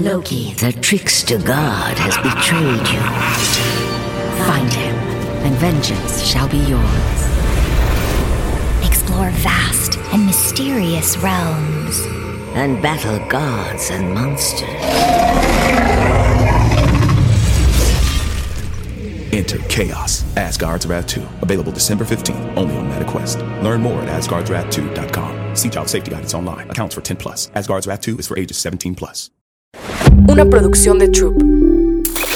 Loki, the trickster god, has betrayed you. Find him, and vengeance shall be yours. Explore vast and mysterious realms. And battle gods and monsters. Enter Chaos, Asgard's Wrath 2. Available December 15th, only on MetaQuest. Learn more at asgardswrath2.com. See child safety guidance online. Accounts for 10 plus. Asgard's Wrath 2 is for ages 17 plus. Una producción de Troop.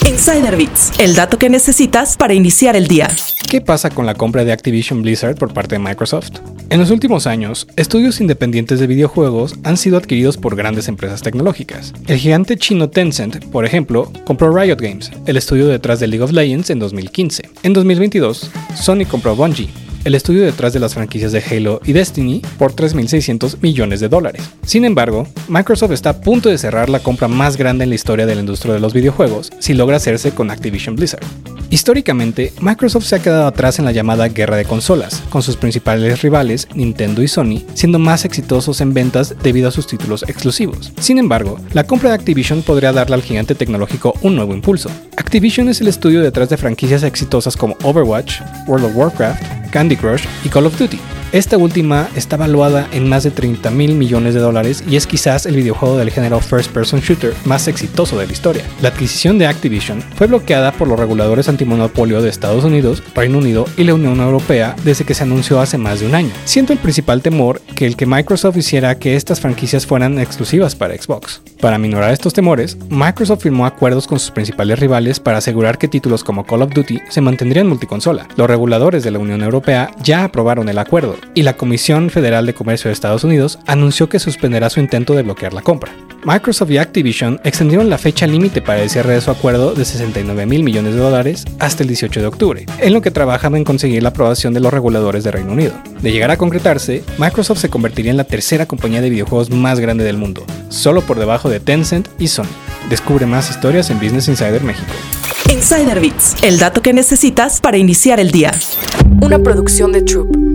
Insider Bits, el dato que necesitas para iniciar el día. ¿Qué pasa con la compra de Activision Blizzard por parte de Microsoft? En los últimos años, estudios independientes de videojuegos han sido adquiridos por grandes empresas tecnológicas. El gigante chino Tencent, por ejemplo, compró Riot Games, el estudio detrás de League of Legends en 2015. En 2022, Sony compró Bungie, el estudio detrás de las franquicias de Halo y Destiny, por 3.600 millones de dólares. Sin embargo, Microsoft está a punto de cerrar la compra más grande en la historia de la industria de los videojuegos si logra hacerse con Activision Blizzard. Históricamente, Microsoft se ha quedado atrás en la llamada guerra de consolas, con sus principales rivales, Nintendo y Sony, siendo más exitosos en ventas debido a sus títulos exclusivos. Sin embargo, la compra de Activision podría darle al gigante tecnológico un nuevo impulso. Activision es el estudio detrás de franquicias exitosas como Overwatch, World of Warcraft, Candy Crush y Call of Duty. Esta última está valuada en más de 30 mil millones de dólares y es quizás el videojuego del género First Person Shooter más exitoso de la historia. La adquisición de Activision fue bloqueada por los reguladores antimonopolio de Estados Unidos, Reino Unido y la Unión Europea desde que se anunció hace más de un año. Siento el principal temor que el que Microsoft hiciera que estas franquicias fueran exclusivas para Xbox. Para minorar estos temores, Microsoft firmó acuerdos con sus principales rivales para asegurar que títulos como Call of Duty se mantendrían multiconsola. Los reguladores de la Unión Europea ya aprobaron el acuerdo y la Comisión Federal de Comercio de Estados Unidos anunció que suspenderá su intento de bloquear la compra. Microsoft y Activision extendieron la fecha límite para el cierre de su acuerdo de 69 mil millones de dólares hasta el 18 de octubre, en lo que trabajan en conseguir la aprobación de los reguladores de Reino Unido. De llegar a concretarse, Microsoft se convertiría en la tercera compañía de videojuegos más grande del mundo, solo por debajo de Tencent y Sony. Descubre más historias en Business Insider México. Insider Bits, el dato que necesitas para iniciar el día. Una producción de Troop.